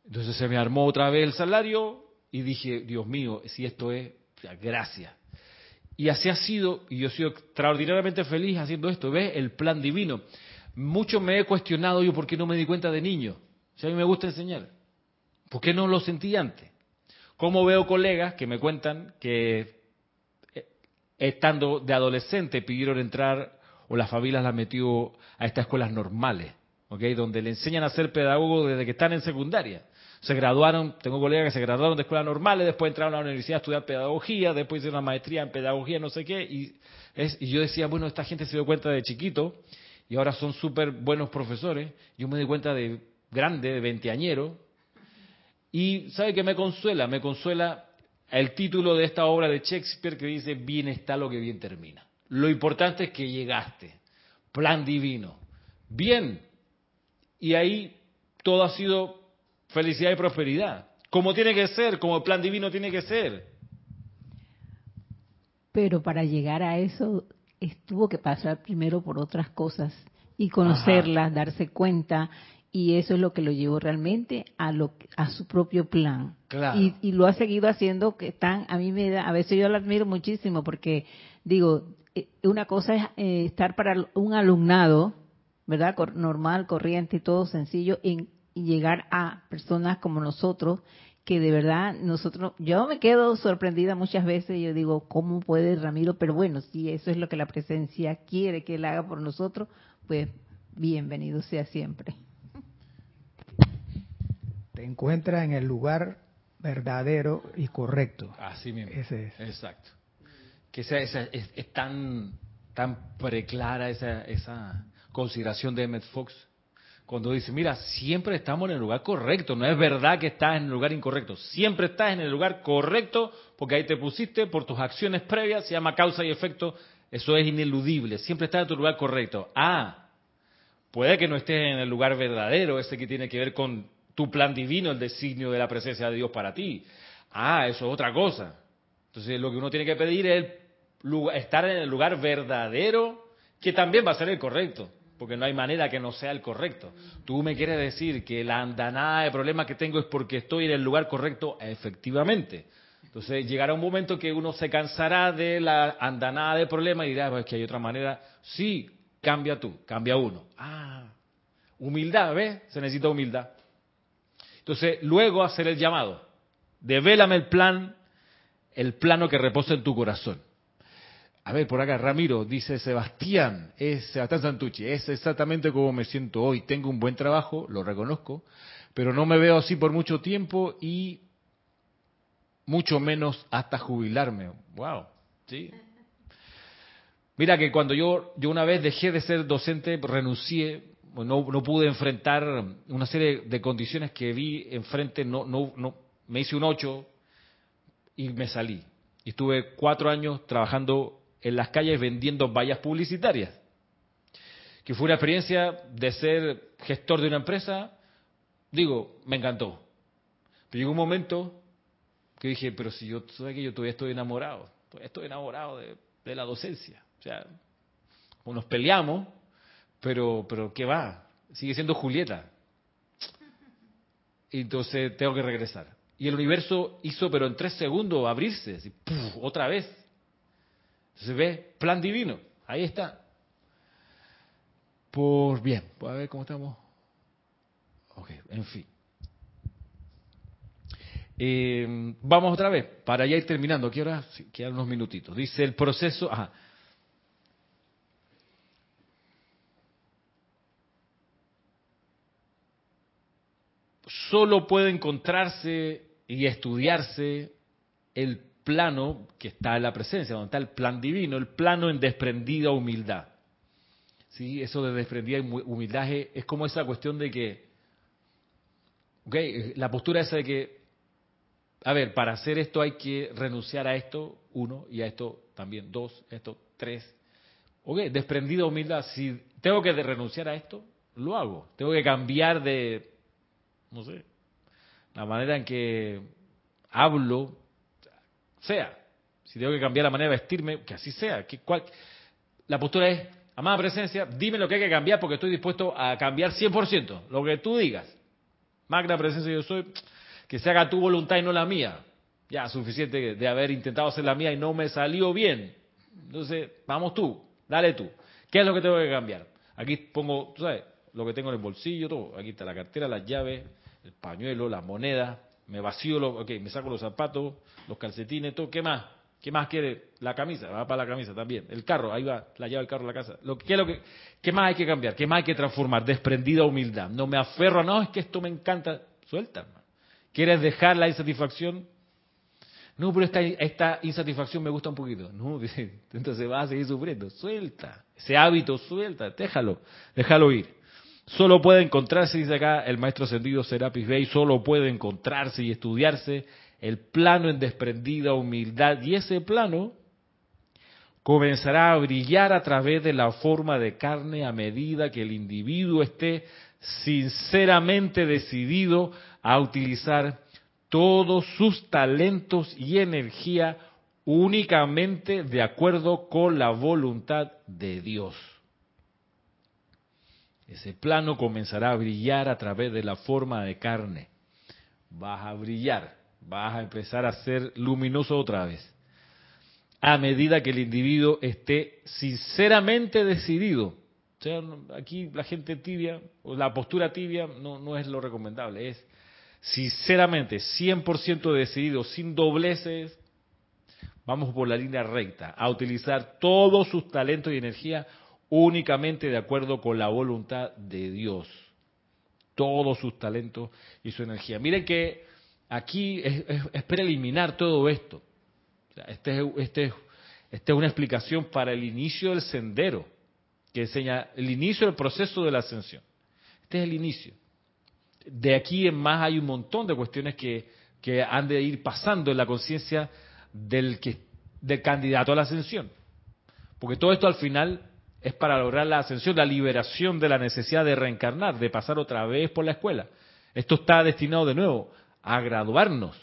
Entonces se me armó otra vez el salario y dije, Dios mío, si esto es, gracias. Y así ha sido, y yo he sido extraordinariamente feliz haciendo esto. ¿Ves? El plan divino mucho me he cuestionado yo por qué no me di cuenta de niño. Si a mí me gusta enseñar, ¿por qué no lo sentí antes? ¿Cómo veo colegas que me cuentan que eh, estando de adolescente pidieron entrar o las familias las metió a estas escuelas normales, ¿okay? donde le enseñan a ser pedagogo desde que están en secundaria. Se graduaron, tengo colegas que se graduaron de escuelas normales, después entraron a la universidad a estudiar pedagogía, después hicieron una maestría en pedagogía, no sé qué, y, es, y yo decía, bueno, esta gente se dio cuenta de chiquito y ahora son súper buenos profesores. Yo me di cuenta de grande, de veinteañero. Y ¿sabe qué me consuela? Me consuela el título de esta obra de Shakespeare que dice, bien está lo que bien termina. Lo importante es que llegaste. Plan divino. Bien. Y ahí todo ha sido felicidad y prosperidad. Como tiene que ser, como el plan divino tiene que ser. Pero para llegar a eso tuvo que pasar primero por otras cosas y conocerlas, darse cuenta y eso es lo que lo llevó realmente a lo a su propio plan y, y, lo ha seguido haciendo que están a mí me da a veces yo lo admiro muchísimo porque digo eh, una cosa es eh, estar para un alumnado verdad normal corriente y todo sencillo y llegar a personas como nosotros que de verdad nosotros, yo me quedo sorprendida muchas veces, yo digo, ¿cómo puede Ramiro? Pero bueno, si eso es lo que la presencia quiere que él haga por nosotros, pues bienvenido sea siempre. Te encuentra en el lugar verdadero y correcto. Así mismo. Ese es. Exacto. Que esa, es, tan, tan preclara esa, esa consideración de Emmett Fox cuando dice, mira, siempre estamos en el lugar correcto, no es verdad que estás en el lugar incorrecto, siempre estás en el lugar correcto porque ahí te pusiste por tus acciones previas, se llama causa y efecto, eso es ineludible, siempre estás en tu lugar correcto. Ah, puede que no estés en el lugar verdadero, ese que tiene que ver con tu plan divino, el designio de la presencia de Dios para ti. Ah, eso es otra cosa. Entonces lo que uno tiene que pedir es estar en el lugar verdadero, que también va a ser el correcto porque no hay manera que no sea el correcto. Tú me quieres decir que la andanada de problemas que tengo es porque estoy en el lugar correcto, efectivamente. Entonces llegará un momento que uno se cansará de la andanada de problemas y dirá, pues que hay otra manera. Sí, cambia tú, cambia uno. Ah, humildad, ¿ves? Se necesita humildad. Entonces, luego hacer el llamado. Devélame el plan, el plano que reposa en tu corazón. A ver, por acá, Ramiro, dice Sebastián, es Sebastián Santucci, es exactamente como me siento hoy. Tengo un buen trabajo, lo reconozco, pero no me veo así por mucho tiempo y mucho menos hasta jubilarme. Wow, sí. Mira que cuando yo, yo una vez dejé de ser docente, renuncié, no, no pude enfrentar una serie de condiciones que vi enfrente, no, no, no, me hice un ocho y me salí. Y estuve cuatro años trabajando en las calles vendiendo vallas publicitarias. Que fue una experiencia de ser gestor de una empresa, digo, me encantó. Pero llegó un momento que dije, pero si yo, ¿sabes que yo todavía estoy enamorado? Todavía estoy enamorado de, la docencia. O sea, nos peleamos, pero, pero ¿qué va? Sigue siendo Julieta. Y entonces tengo que regresar. Y el universo hizo, pero en tres segundos, abrirse, otra vez. Se ve plan divino. Ahí está. Por bien, a ver cómo estamos. Ok, en fin. Eh, vamos otra vez, para ya ir terminando. Quiero quedan unos minutitos. Dice el proceso. Ajá. solo puede encontrarse y estudiarse el plano que está en la presencia, donde está el plan divino, el plano en desprendida humildad. ¿Sí? Eso de desprendida humildad es, como esa cuestión de que, okay, la postura esa de que, a ver, para hacer esto hay que renunciar a esto, uno, y a esto también, dos, esto, tres. Ok, desprendida humildad, si tengo que renunciar a esto, lo hago. Tengo que cambiar de, no sé, la manera en que hablo, sea. Si tengo que cambiar la manera de vestirme, que así sea. Que cual... La postura es, amada presencia, dime lo que hay que cambiar porque estoy dispuesto a cambiar 100%, lo que tú digas. Magna presencia yo soy, que se haga tu voluntad y no la mía. Ya, suficiente de haber intentado hacer la mía y no me salió bien. Entonces, vamos tú, dale tú. ¿Qué es lo que tengo que cambiar? Aquí pongo, tú sabes, lo que tengo en el bolsillo, todo. Aquí está la cartera, las llaves, el pañuelo, las monedas, me vacío, lo, ok, me saco los zapatos, los calcetines, todo, ¿qué más? ¿Qué más quiere? La camisa, va para la camisa también. El carro, ahí va, la llave del carro a la casa. Lo, ¿qué, lo que, ¿Qué más hay que cambiar? ¿Qué más hay que transformar? Desprendida humildad. No me aferro, no, es que esto me encanta. Suelta. ¿Quieres dejar la insatisfacción? No, pero esta, esta insatisfacción me gusta un poquito. No, entonces vas a seguir sufriendo. Suelta. Ese hábito, suelta. Déjalo. Déjalo ir. Solo puede encontrarse, dice acá el maestro ascendido Serapis Bey, solo puede encontrarse y estudiarse el plano en desprendida humildad. Y ese plano comenzará a brillar a través de la forma de carne a medida que el individuo esté sinceramente decidido a utilizar todos sus talentos y energía únicamente de acuerdo con la voluntad de Dios. Ese plano comenzará a brillar a través de la forma de carne. Vas a brillar, vas a empezar a ser luminoso otra vez. A medida que el individuo esté sinceramente decidido. O sea, aquí la gente tibia, la postura tibia no, no es lo recomendable, es sinceramente, 100% decidido, sin dobleces, vamos por la línea recta, a utilizar todos sus talentos y energía únicamente de acuerdo con la voluntad de Dios. Todos sus talentos y su energía. Miren que aquí es, preliminar todo esto. Este, este, esta es una explicación para el inicio del sendero, que enseña el inicio del proceso de la ascensión. Este es el inicio. De aquí en más hay un montón de cuestiones que, han de ir pasando en la conciencia del, del candidato a la ascensión. Porque todo esto al final es para lograr la ascensión, la liberación de la necesidad de reencarnar, de pasar otra vez por la escuela. Esto está destinado de nuevo a graduarnos.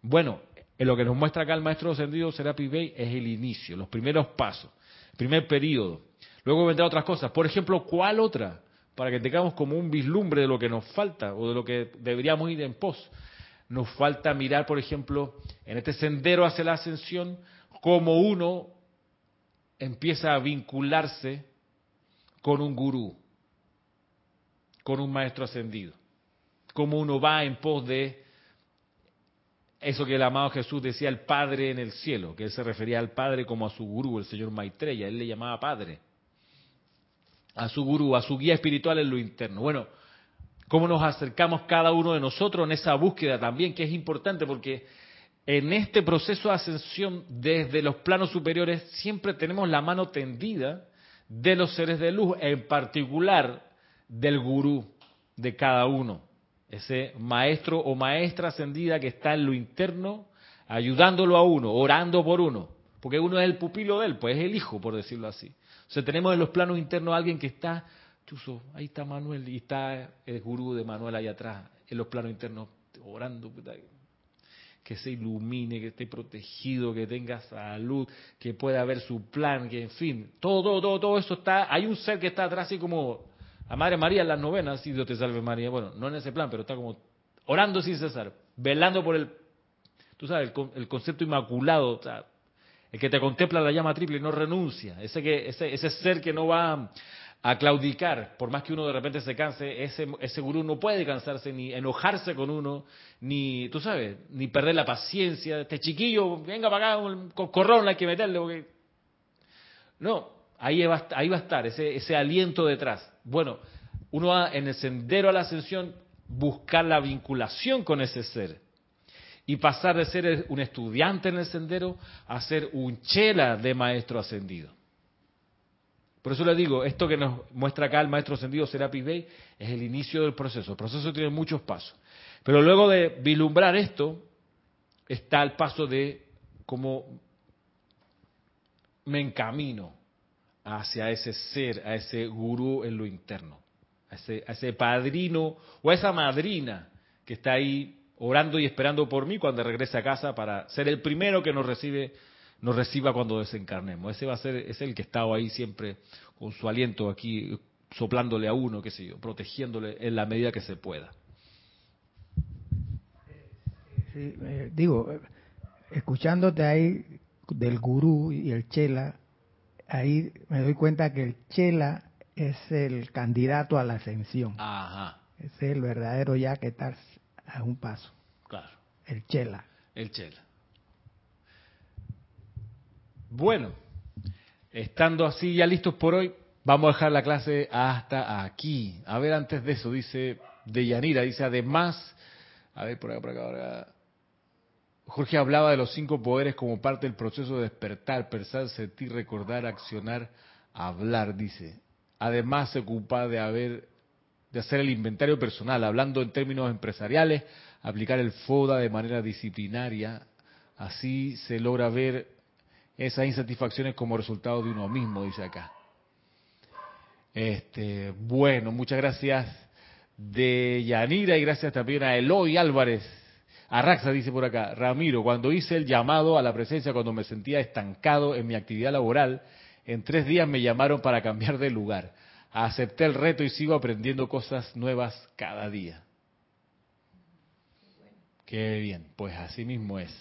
Bueno, en lo que nos muestra acá el maestro ascendido Serapi Bey es el inicio, los primeros pasos, el primer periodo. Luego vendrán otras cosas. Por ejemplo, ¿cuál otra? Para que tengamos como un vislumbre de lo que nos falta o de lo que deberíamos ir en pos. Nos falta mirar, por ejemplo, en este sendero hacia la ascensión, como uno empieza a vincularse con un gurú, con un maestro ascendido. Como uno va en pos de eso que el amado Jesús decía el Padre en el cielo, que él se refería al Padre como a su gurú, el señor Maitreya, él le llamaba Padre. A su gurú, a su guía espiritual en lo interno. Bueno, cómo nos acercamos cada uno de nosotros en esa búsqueda también, que es importante porque en este proceso de ascensión desde los planos superiores siempre tenemos la mano tendida de los seres de luz, en particular del gurú de cada uno, ese maestro o maestra ascendida que está en lo interno ayudándolo a uno, orando por uno, porque uno es el pupilo de él, pues es el hijo, por decirlo así. O sea, tenemos en los planos internos a alguien que está, chuso, ahí está Manuel y está el gurú de Manuel ahí atrás, en los planos internos, orando que se ilumine, que esté protegido, que tenga salud, que pueda ver su plan, que en fin, todo, todo, todo eso está, hay un ser que está atrás así como a Madre María en las novenas, si Dios te salve María, bueno, no en ese plan, pero está como orando sin cesar, velando por el, tú sabes, el, concepto inmaculado, o sea, el que te contempla la llama triple y no renuncia, ese, que, ese, ese ser que no va a claudicar, por más que uno de repente se canse, ese, ese gurú no puede cansarse ni enojarse con uno, ni, tú sabes, ni perder la paciencia. Este chiquillo, venga para acá, con corrón hay que meterle, porque... No, ahí va, ahí va a estar ese, ese aliento detrás. Bueno, uno va en el sendero a la ascensión, buscar la vinculación con ese ser y pasar de ser un estudiante en el sendero a ser un chela de maestro ascendido. Por eso le digo, esto que nos muestra acá el maestro ascendido Serapis Bey es el inicio del proceso. El proceso tiene muchos pasos. Pero luego de vislumbrar esto, está el paso de cómo me encamino hacia ese ser, a ese gurú en lo interno, a ese, a ese padrino o a esa madrina que está ahí orando y esperando por mí cuando regrese a casa para ser el primero que nos recibe nos reciba cuando desencarnemos. Ese va a ser es el que está ahí siempre con su aliento aquí soplándole a uno, qué sé yo, protegiéndole en la medida que se pueda. Sí, eh, digo, escuchándote ahí del gurú y el chela, ahí me doy cuenta que el chela es el candidato a la ascensión. Ajá. Es el verdadero ya que está a un paso. Claro. El chela. El chela. Bueno, estando así ya listos por hoy, vamos a dejar la clase hasta aquí. A ver, antes de eso, dice de Yanira, dice además, a ver, por acá, por acá, por acá. Jorge hablaba de los cinco poderes como parte del proceso de despertar, pensar, sentir, recordar, accionar, hablar, dice. Además se ocupa de haber de hacer el inventario personal, hablando en términos empresariales, aplicar el FODA de manera disciplinaria, así se logra ver esas insatisfacciones como resultado de uno mismo, dice acá. Este, bueno, muchas gracias de Yanira y gracias también a Eloy Álvarez. Arraxa dice por acá, Ramiro, cuando hice el llamado a la presencia, cuando me sentía estancado en mi actividad laboral, en tres días me llamaron para cambiar de lugar. Acepté el reto y sigo aprendiendo cosas nuevas cada día. Qué bien, pues así mismo es.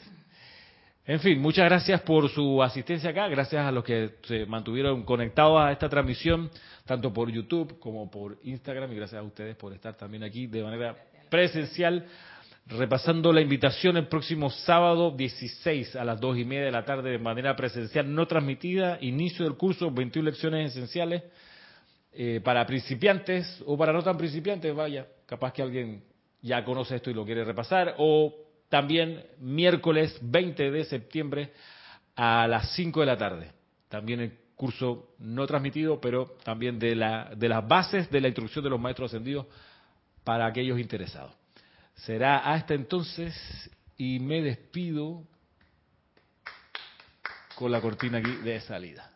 En fin, muchas gracias por su asistencia acá, gracias a los que se mantuvieron conectados a esta transmisión, tanto por YouTube como por Instagram, y gracias a ustedes por estar también aquí de manera presencial, repasando la invitación el próximo sábado 16 a las 2 y media de la tarde de manera presencial no transmitida, inicio del curso, 21 lecciones esenciales eh, para principiantes o para no tan principiantes, vaya, capaz que alguien ya conoce esto y lo quiere repasar, o también miércoles 20 de septiembre a las 5 de la tarde. También el curso no transmitido, pero también de, la, de las bases de la instrucción de los maestros ascendidos para aquellos interesados. Será hasta entonces y me despido con la cortina aquí de salida.